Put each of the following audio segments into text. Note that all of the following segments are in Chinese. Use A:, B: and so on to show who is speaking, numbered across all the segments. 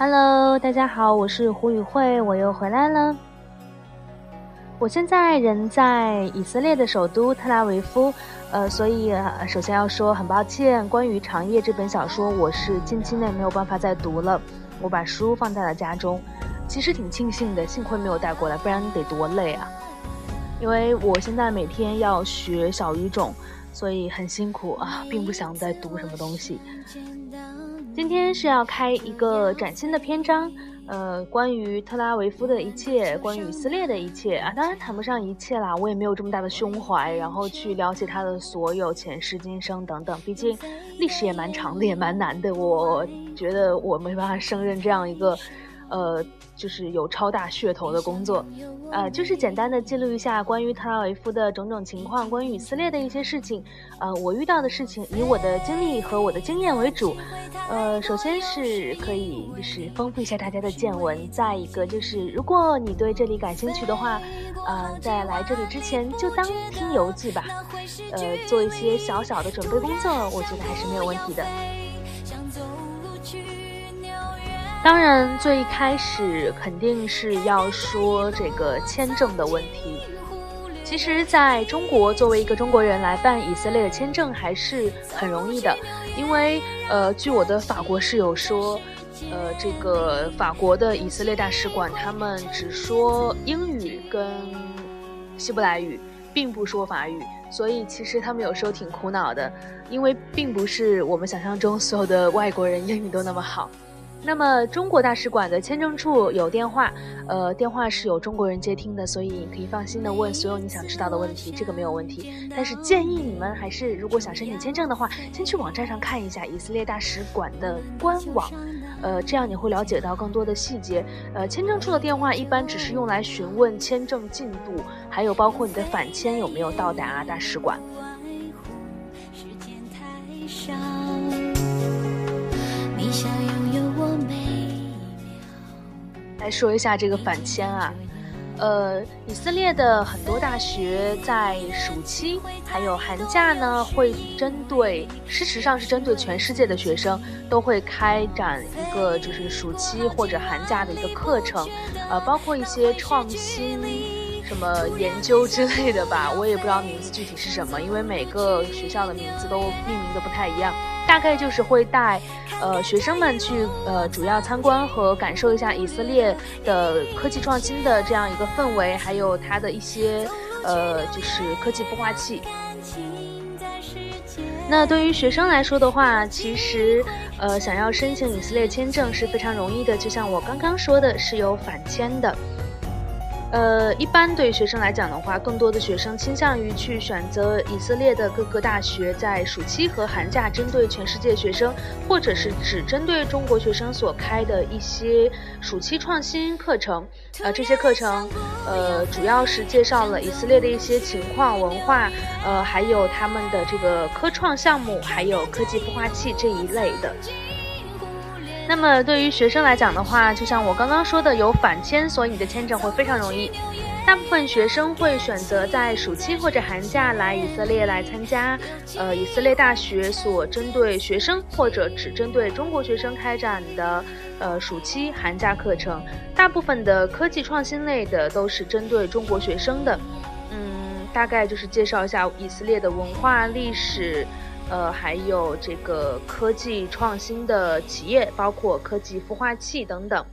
A: Hello，大家好，我是胡宇慧，我又回来了。我现在人在以色列的首都特拉维夫，呃，所以首先要说很抱歉，关于《长夜》这本小说，我是近期内没有办法再读了。我把书放在了家中，其实挺庆幸的，幸亏没有带过来，不然得多累啊！因为我现在每天要学小语种，所以很辛苦啊，并不想再读什么东西。今天是要开一个崭新的篇章，呃，关于特拉维夫的一切，关于以色列的一切啊，当然谈不上一切啦，我也没有这么大的胸怀，然后去了解他的所有前世今生等等，毕竟历史也蛮长的，也蛮难的，我觉得我没办法胜任这样一个。呃，就是有超大噱头的工作，呃，就是简单的记录一下关于特拉维夫的种种情况，关于以色列的一些事情，呃，我遇到的事情，以我的经历和我的经验为主，呃，首先是可以就是丰富一下大家的见闻，再一个就是如果你对这里感兴趣的话，呃，在来这里之前就当听游记吧，呃，做一些小小的准备工作，我觉得还是没有问题的。当然，最一开始肯定是要说这个签证的问题。其实，在中国，作为一个中国人来办以色列的签证还是很容易的，因为呃，据我的法国室友说，呃，这个法国的以色列大使馆他们只说英语跟希伯来语，并不说法语，所以其实他们有时候挺苦恼的，因为并不是我们想象中所有的外国人英语都那么好。那么中国大使馆的签证处有电话，呃，电话是有中国人接听的，所以你可以放心的问所有你想知道的问题，这个没有问题。但是建议你们还是，如果想申请签证的话，先去网站上看一下以色列大使馆的官网，呃，这样你会了解到更多的细节。呃，签证处的电话一般只是用来询问签证进度，还有包括你的返签有没有到达大使馆。时间太少你想有来说一下这个返签啊，呃，以色列的很多大学在暑期还有寒假呢，会针对，事实上是针对全世界的学生，都会开展一个就是暑期或者寒假的一个课程，呃，包括一些创新。什么研究之类的吧，我也不知道名字具体是什么，因为每个学校的名字都命名的不太一样。大概就是会带，呃，学生们去呃主要参观和感受一下以色列的科技创新的这样一个氛围，还有它的一些呃就是科技孵化器。那对于学生来说的话，其实呃想要申请以色列签证是非常容易的，就像我刚刚说的，是有返签的。呃，一般对学生来讲的话，更多的学生倾向于去选择以色列的各个大学，在暑期和寒假针对全世界学生，或者是只针对中国学生所开的一些暑期创新课程。呃，这些课程，呃，主要是介绍了以色列的一些情况、文化，呃，还有他们的这个科创项目，还有科技孵化器这一类的。那么对于学生来讲的话，就像我刚刚说的，有返签，所以你的签证会非常容易。大部分学生会选择在暑期或者寒假来以色列来参加，呃，以色列大学所针对学生或者只针对中国学生开展的，呃，暑期寒假课程。大部分的科技创新类的都是针对中国学生的，嗯，大概就是介绍一下以色列的文化历史。呃，还有这个科技创新的企业，包括科技孵化器等等。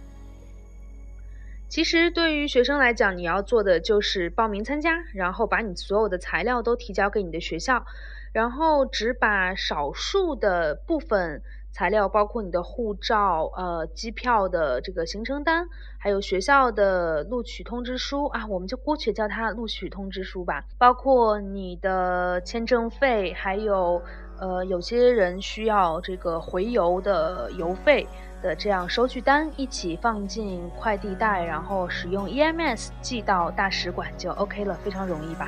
A: 其实对于学生来讲，你要做的就是报名参加，然后把你所有的材料都提交给你的学校，然后只把少数的部分材料，包括你的护照、呃机票的这个行程单，还有学校的录取通知书啊，我们就姑且叫它录取通知书吧，包括你的签证费，还有。呃，有些人需要这个回邮的邮费的这样收据单一起放进快递袋，然后使用 EMS 寄到大使馆就 OK 了，非常容易吧？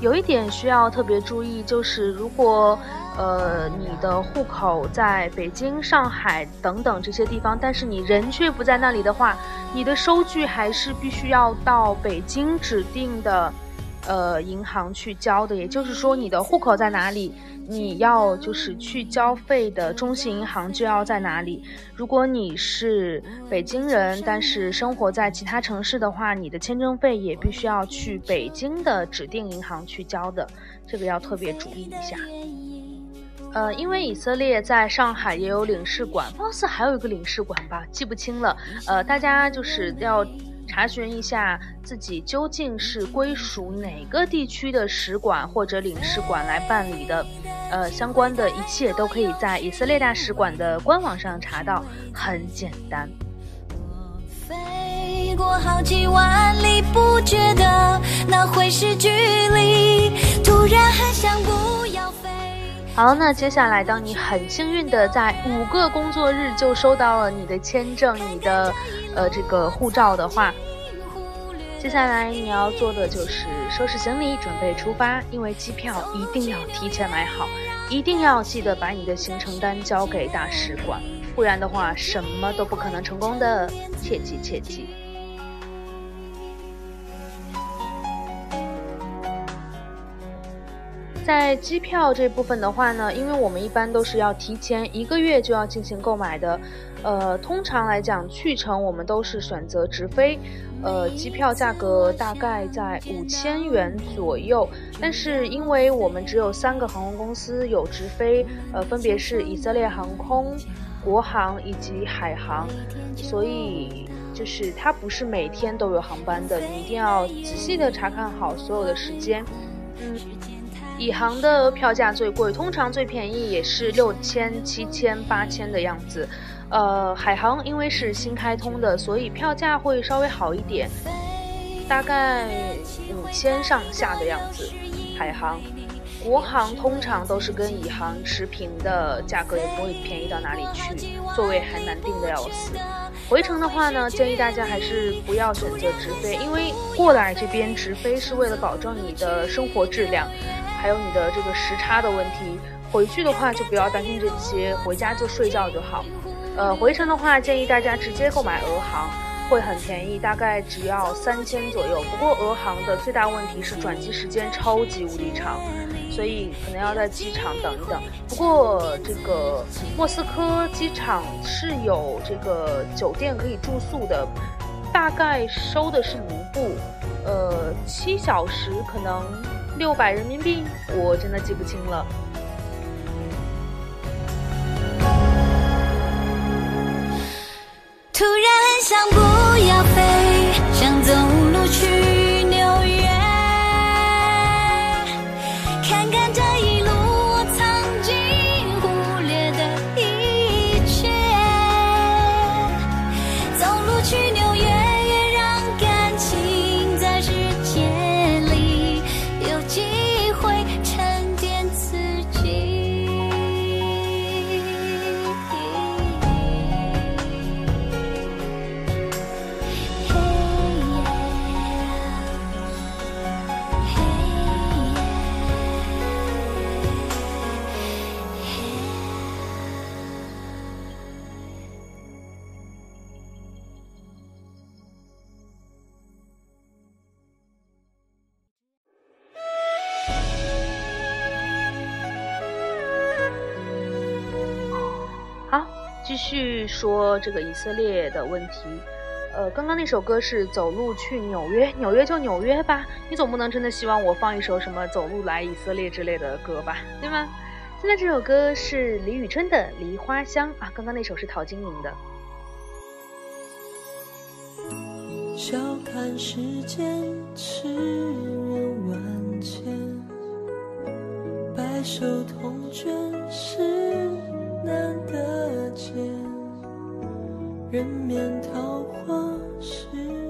A: 有一点需要特别注意，就是如果呃你的户口在北京、上海等等这些地方，但是你人却不在那里的话，你的收据还是必须要到北京指定的。呃，银行去交的，也就是说，你的户口在哪里，你要就是去交费的中信银行就要在哪里。如果你是北京人，但是生活在其他城市的话，你的签证费也必须要去北京的指定银行去交的，这个要特别注意一下。呃，因为以色列在上海也有领事馆，貌似还有一个领事馆吧，记不清了。呃，大家就是要。查询一下自己究竟是归属哪个地区的使馆或者领事馆来办理的，呃，相关的一切都可以在以色列大使馆的官网上查到，很简单。飞过好几万里，不觉得那会是距离，突然还想不要飞。好，那接下来，当你很幸运的在五个工作日就收到了你的签证、你的呃这个护照的话。接下来你要做的就是收拾行李，准备出发。因为机票一定要提前买好，一定要记得把你的行程单交给大使馆，不然的话什么都不可能成功的。切记切记。在机票这部分的话呢，因为我们一般都是要提前一个月就要进行购买的，呃，通常来讲去程我们都是选择直飞。呃，机票价格大概在五千元左右，但是因为我们只有三个航空公司有直飞，呃，分别是以色列航空、国航以及海航，所以就是它不是每天都有航班的，你一定要仔细的查看好所有的时间。嗯，以航的票价最贵，通常最便宜也是六千、七千、八千的样子。呃，海航因为是新开通的，所以票价会稍微好一点，大概五千上下的样子。海航、国航通常都是跟以航持平的价格，也不会便宜到哪里去，座位还难订的要死。回程的话呢，建议大家还是不要选择直飞，因为过来这边直飞是为了保证你的生活质量，还有你的这个时差的问题。回去的话就不要担心这些，回家就睡觉就好。呃，回程的话，建议大家直接购买俄航，会很便宜，大概只要三千左右。不过俄航的最大问题是转机时间超级无敌长，所以可能要在机场等一等。不过这个莫斯科机场是有这个酒店可以住宿的，大概收的是卢布，呃，七小时可能六百人民币，我真的记不清了。突然想不要继续说这个以色列的问题，呃，刚刚那首歌是走路去纽约，纽约就纽约吧，你总不能真的希望我放一首什么走路来以色列之类的歌吧，对吗？现在这首歌是李宇春的《梨花香》啊，刚刚那首是陶晶莹的。笑看世间痴人万千，白首同卷是难得见，人面桃花是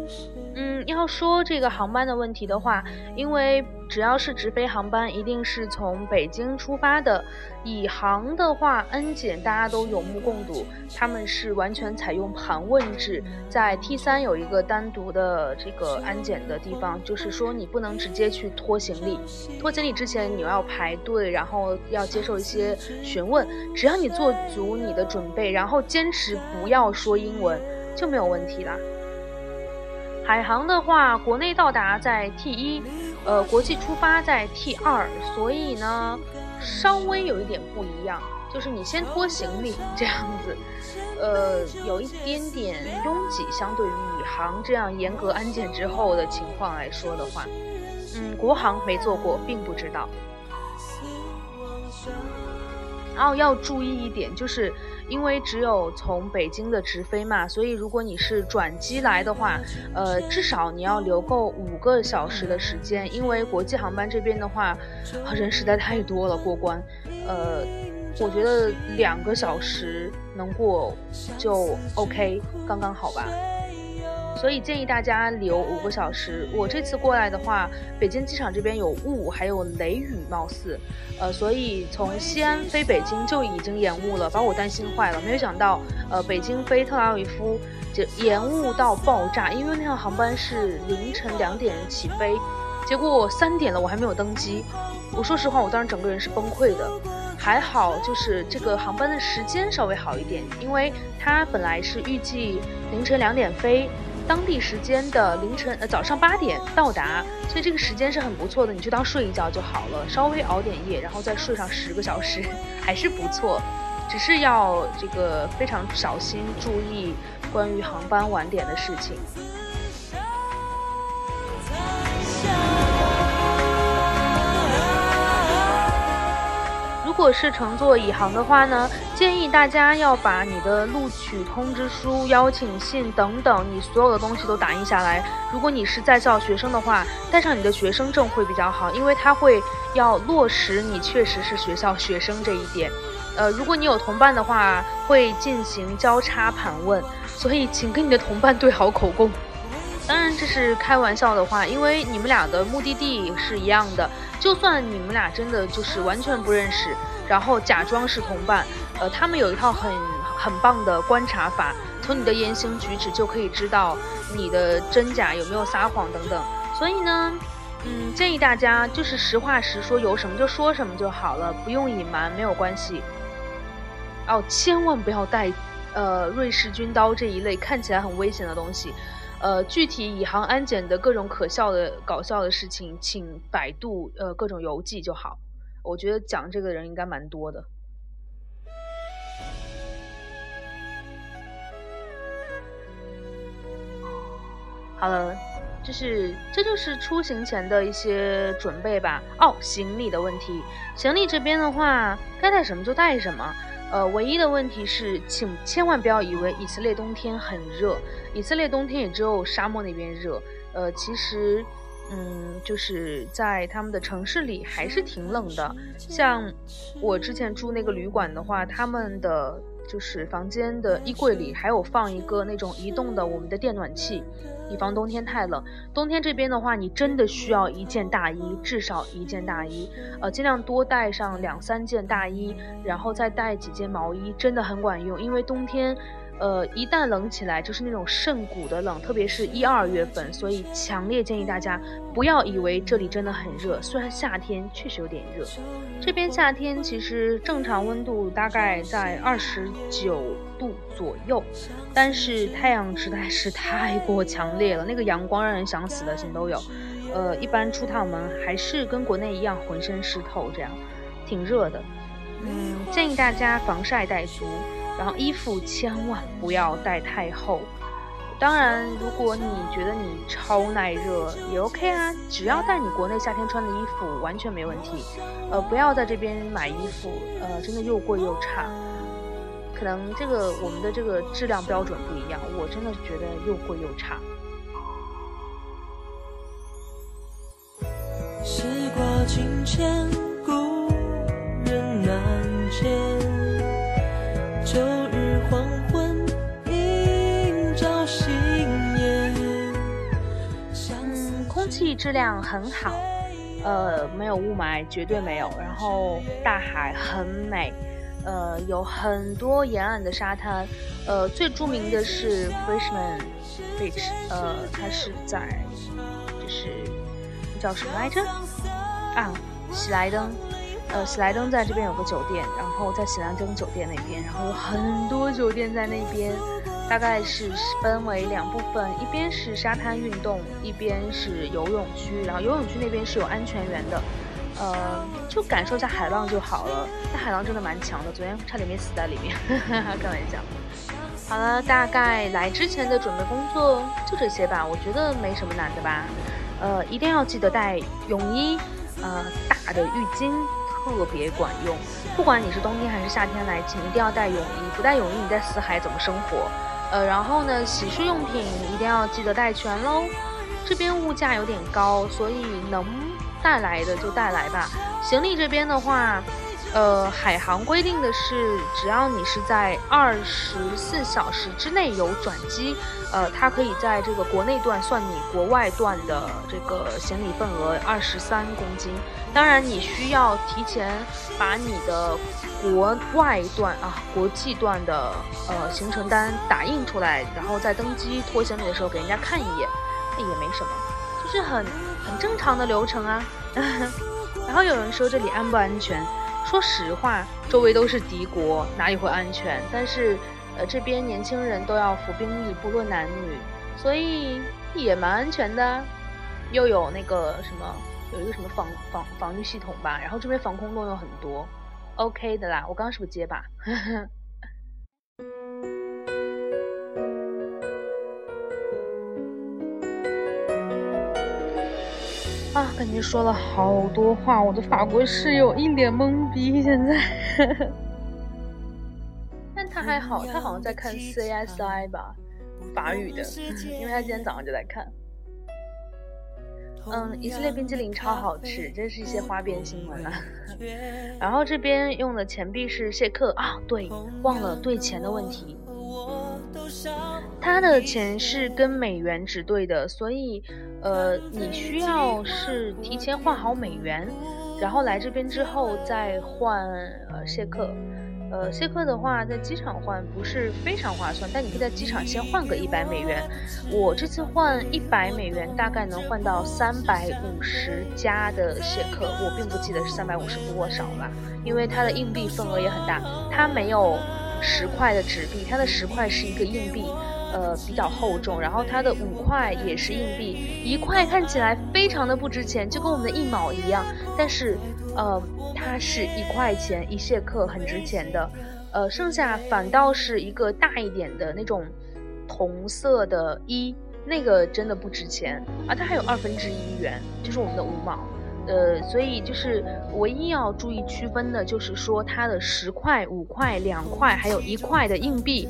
A: 谁？嗯，要说这个航班的问题的话，因为。只要是直飞航班，一定是从北京出发的。以航的话，N 检大家都有目共睹，他们是完全采用盘问制，在 T 三有一个单独的这个安检的地方，就是说你不能直接去拖行李，拖行李之前你要排队，然后要接受一些询问。只要你做足你的准备，然后坚持不要说英文，就没有问题啦。海航的话，国内到达在 T 一。呃，国际出发在 T 二，所以呢，稍微有一点不一样，就是你先拖行李这样子，呃，有一点点拥挤，相对于以航这样严格安检之后的情况来说的话，嗯，国航没坐过，并不知道。然后要注意一点，就是因为只有从北京的直飞嘛，所以如果你是转机来的话，呃，至少你要留够五个小时的时间，因为国际航班这边的话，人实在太多了，过关，呃，我觉得两个小时能过就 OK，刚刚好吧。所以建议大家留五个小时。我这次过来的话，北京机场这边有雾，还有雷雨，貌似，呃，所以从西安飞北京就已经延误了，把我担心坏了。没有想到，呃，北京飞特拉维夫就延误到爆炸，因为那趟航班是凌晨两点起飞，结果三点了我还没有登机。我说实话，我当时整个人是崩溃的。还好，就是这个航班的时间稍微好一点，因为它本来是预计凌晨两点飞。当地时间的凌晨呃早上八点到达，所以这个时间是很不错的，你就当睡一觉就好了，稍微熬点夜，然后再睡上十个小时，还是不错。只是要这个非常小心注意关于航班晚点的事情。如果是乘坐以航的话呢，建议大家要把你的录取通知书、邀请信等等，你所有的东西都打印下来。如果你是在校学生的话，带上你的学生证会比较好，因为他会要落实你确实是学校学生这一点。呃，如果你有同伴的话，会进行交叉盘问，所以请跟你的同伴对好口供。当然这是开玩笑的话，因为你们俩的目的地是一样的。就算你们俩真的就是完全不认识，然后假装是同伴，呃，他们有一套很很棒的观察法，从你的言行举止就可以知道你的真假有没有撒谎等等。所以呢，嗯，建议大家就是实话实说，有什么就说什么就好了，不用隐瞒，没有关系。哦，千万不要带，呃，瑞士军刀这一类看起来很危险的东西。呃，具体以航安检的各种可笑的、搞笑的事情，请百度呃各种游记就好。我觉得讲这个人应该蛮多的。好了，就是这就是出行前的一些准备吧。哦，行李的问题，行李这边的话，该带什么就带什么。呃，唯一的问题是，请千万不要以为以色列冬天很热，以色列冬天也只有沙漠那边热。呃，其实，嗯，就是在他们的城市里还是挺冷的。像我之前住那个旅馆的话，他们的。就是房间的衣柜里还有放一个那种移动的我们的电暖器，以防冬天太冷。冬天这边的话，你真的需要一件大衣，至少一件大衣，呃，尽量多带上两三件大衣，然后再带几件毛衣，真的很管用，因为冬天。呃，一旦冷起来，就是那种渗骨的冷，特别是一二月份，所以强烈建议大家不要以为这里真的很热，虽然夏天确实有点热。这边夏天其实正常温度大概在二十九度左右，但是太阳实在是太过强烈了，那个阳光让人想死的心都有。呃，一般出趟门还是跟国内一样浑身湿透，这样挺热的。嗯，建议大家防晒带足。然后衣服千万不要带太厚，当然，如果你觉得你超耐热也 OK 啊，只要带你国内夏天穿的衣服完全没问题。呃，不要在这边买衣服，呃，真的又贵又差。可能这个我们的这个质量标准不一样，我真的觉得又贵又差。时过境迁，质量很好，呃，没有雾霾，绝对没有。然后大海很美，呃，有很多沿岸的沙滩，呃，最著名的是 Freshman Beach，呃，它是在就是叫什么来着？啊，喜来登。呃，喜来登在这边有个酒店，然后在喜来登酒店那边，然后有很多酒店在那边，大概是分为两部分，一边是沙滩运动，一边是游泳区，然后游泳区那边是有安全员的，呃，就感受一下海浪就好了。那海浪真的蛮强的，昨天差点没死在里面，开玩笑。好了，大概来之前的准备工作就这些吧，我觉得没什么难的吧。呃，一定要记得带泳衣，呃，大的浴巾特别管用。不管你是冬天还是夏天来，请一定要带泳衣，不带泳衣你在死海怎么生活？呃，然后呢，洗漱用品一定要记得带全喽。这边物价有点高，所以能带来的就带来吧。行李这边的话。呃，海航规定的是，只要你是在二十四小时之内有转机，呃，它可以在这个国内段算你国外段的这个行李份额二十三公斤。当然，你需要提前把你的国外段啊、国际段的呃行程单打印出来，然后在登机拖行李的时候给人家看一眼，那也没什么，就是很很正常的流程啊。然后有人说这里安不安全？说实话，周围都是敌国，哪里会安全？但是，呃，这边年轻人都要服兵役，不论男女，所以也蛮安全的。又有那个什么，有一个什么防防防御系统吧，然后这边防空洞又很多，OK 的啦。我刚刚是不是结巴？啊，感觉说了好多话，我的法国室友一脸懵逼。现在，但他还好，他好像在看 CSI 吧，法语的，因为他今天早上就在看。嗯，以色列冰激凌超好吃，这是一些花边新闻了。然后这边用的钱币是谢克啊，对，忘了兑钱的问题。他的钱是跟美元纸对的，所以，呃，你需要是提前换好美元，然后来这边之后再换呃谢克。呃，谢克的话在机场换不是非常划算，但你可以在机场先换个一百美元。我这次换一百美元大概能换到三百五十加的谢克，我并不记得是三百五十多少了，因为它的硬币份额也很大，它没有。十块的纸币，它的十块是一个硬币，呃，比较厚重。然后它的五块也是硬币，一块看起来非常的不值钱，就跟我们的一毛一样。但是，呃，它是一块钱一谢克，很值钱的。呃，剩下反倒是一个大一点的那种铜色的一，那个真的不值钱。啊，它还有二分之一元，就是我们的五毛。呃，所以就是唯一要注意区分的，就是说它的十块、五块、两块，还有一块的硬币，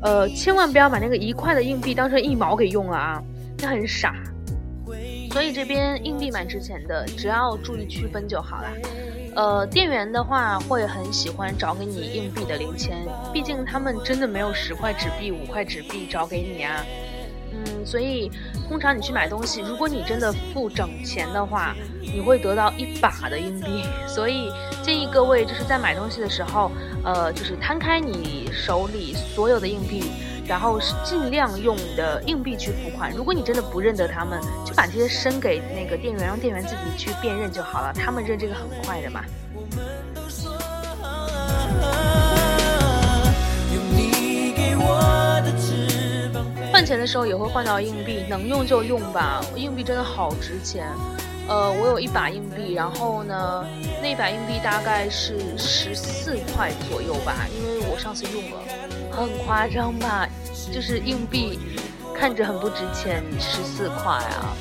A: 呃，千万不要把那个一块的硬币当成一毛给用了啊，那很傻。所以这边硬币蛮值钱的，只要注意区分就好了。呃，店员的话会很喜欢找给你硬币的零钱，毕竟他们真的没有十块纸币、五块纸币找给你啊。所以通常你去买东西，如果你真的付整钱的话，你会得到一把的硬币。所以建议各位就是在买东西的时候，呃，就是摊开你手里所有的硬币，然后是尽量用你的硬币去付款。如果你真的不认得他们，就把这些伸给那个店员，让店员自己去辨认就好了。他们认这个很快的嘛。钱的时候也会换到硬币，能用就用吧。硬币真的好值钱。呃，我有一把硬币，然后呢，那把硬币大概是十四块左右吧，因为我上次用了，很夸张吧？就是硬币看着很不值钱，十四块啊。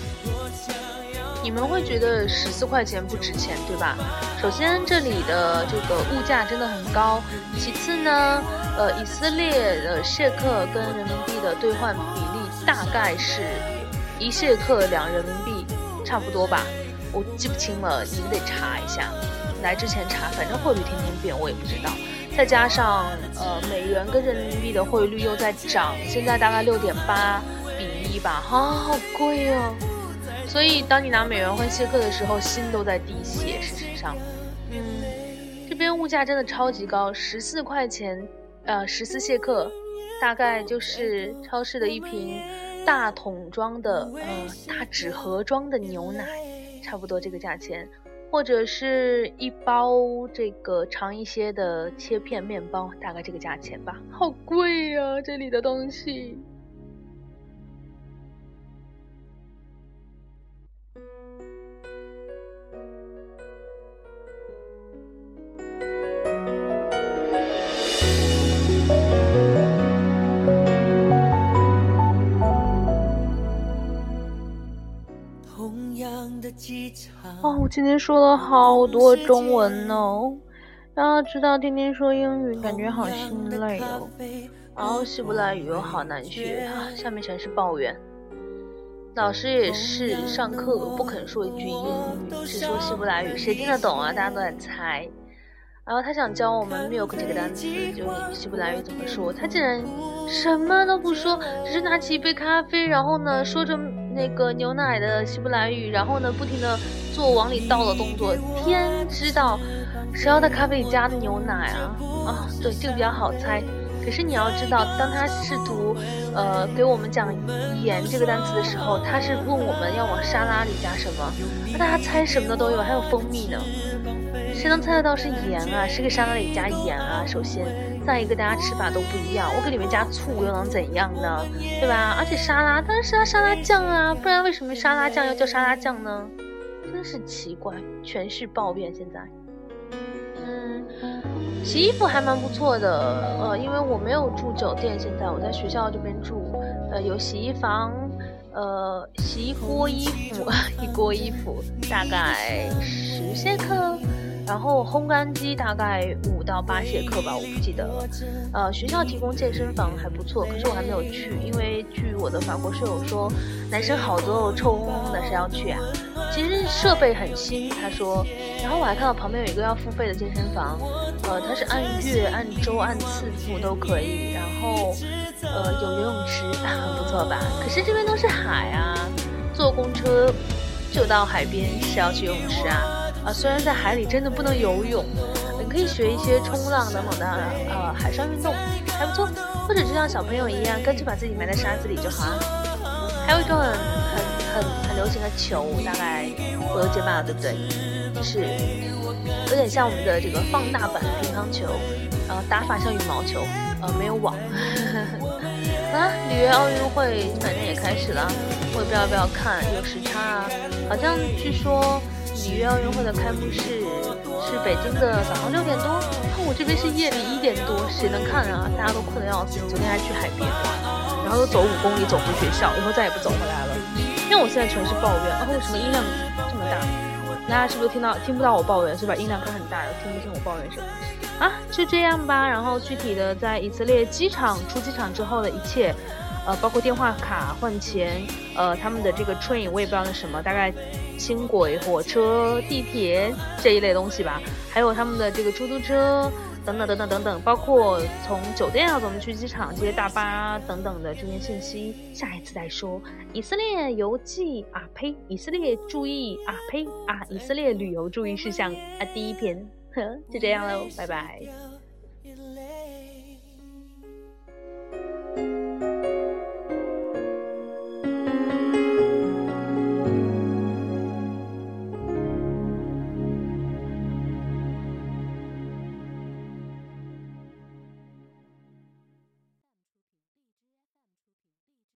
A: 你们会觉得十四块钱不值钱，对吧？首先这里的这个物价真的很高，其次呢。呃，以色列的谢克跟人民币的兑换比例大概是一谢克两人民币，差不多吧，我记不清了，你们得查一下。来之前查，反正汇率天天变，我也不知道。再加上呃，美元跟人民币的汇率又在涨，现在大概六点八比一吧，啊，好贵哦。所以当你拿美元换谢克的时候，心都在滴血。事实上，嗯，这边物价真的超级高，十四块钱。呃，十四谢克，大概就是超市的一瓶大桶装的，呃，大纸盒装的牛奶，差不多这个价钱，或者是一包这个长一些的切片面包，大概这个价钱吧。好贵呀，这里的东西。今天说了好多中文哦，然后知道天天说英语，感觉好心累哦。然后希伯来语又好难学啊，下面全是抱怨。老师也是上课不肯说一句英语，只说希伯来语，谁听得懂啊？大家都在猜。然后他想教我们 milk 这个单词，就希伯来语怎么说，他竟然什么都不说，只是拿起一杯咖啡，然后呢说着那个牛奶的希伯来语，然后呢不停的做往里倒的动作。天知道谁要在咖啡里加牛奶啊？啊，对，这个比较好猜。可是你要知道，当他试图，呃，给我们讲盐这个单词的时候，他是问我们要往沙拉里加什么。那大家猜什么的都有，还有蜂蜜呢。谁能猜得到是盐啊？是给沙拉里加盐啊？首先，再一个，大家吃法都不一样。我给里面加醋又能怎样呢？对吧？而且沙拉当然是要沙拉酱啊，不然为什么沙拉酱要叫沙拉酱呢？真是奇怪，全是抱怨。现在。嗯洗衣服还蛮不错的，呃，因为我没有住酒店，现在我在学校这边住，呃，有洗衣房，呃，洗 一锅衣服，一锅衣服大概十千克，然后烘干机大概五到八节课吧，我不记得了。呃，学校提供健身房还不错，可是我还没有去，因为据我的法国舍友说，男生好多臭烘烘的，谁要去啊？其实设备很新，他说，然后我还看到旁边有一个要付费的健身房。呃，它是按月、按周、按次付都可以，然后，呃，有游泳池，很 不错吧？可是这边都是海啊，坐公车就到海边，是要去游泳池啊？啊，虽然在海里真的不能游泳，你可以学一些冲浪等等的呃海上运动，还不错。或者就像小朋友一样，干脆把自己埋在沙子里就好了。还有一种很很很很流行的球，大概我都结巴了，对不对？就是。有点像我们的这个放大版乒乓球，呃，打法像羽毛球，呃，没有网。啊，里约奥运会反正也开始了，我也不知道要不要看，有时差啊。好像据说里约奥运会的开幕式是北京的早上六点多，我这边是夜里一点多，谁能看啊？大家都困得要死，昨天还去海边玩，然后又走五公里走回学校，以后再也不走回来了。因为我现在全是抱怨，啊，为什么音量这么大？大家是不是听到听不到我抱怨，是吧？音量开很大，听不清我抱怨什么？啊，就这样吧。然后具体的在以色列机场出机场之后的一切，呃，包括电话卡换钱，呃，他们的这个 train 我也不知道那什么，大概轻轨、火车、地铁这一类东西吧，还有他们的这个出租车。等等等等等等，包括从酒店要怎么去机场、这些大巴等等的这些信息，下一次再说。以色列游记啊呸，以色列注意啊呸啊，以色列旅游注意事项啊第一篇，呵，就这样喽，拜拜。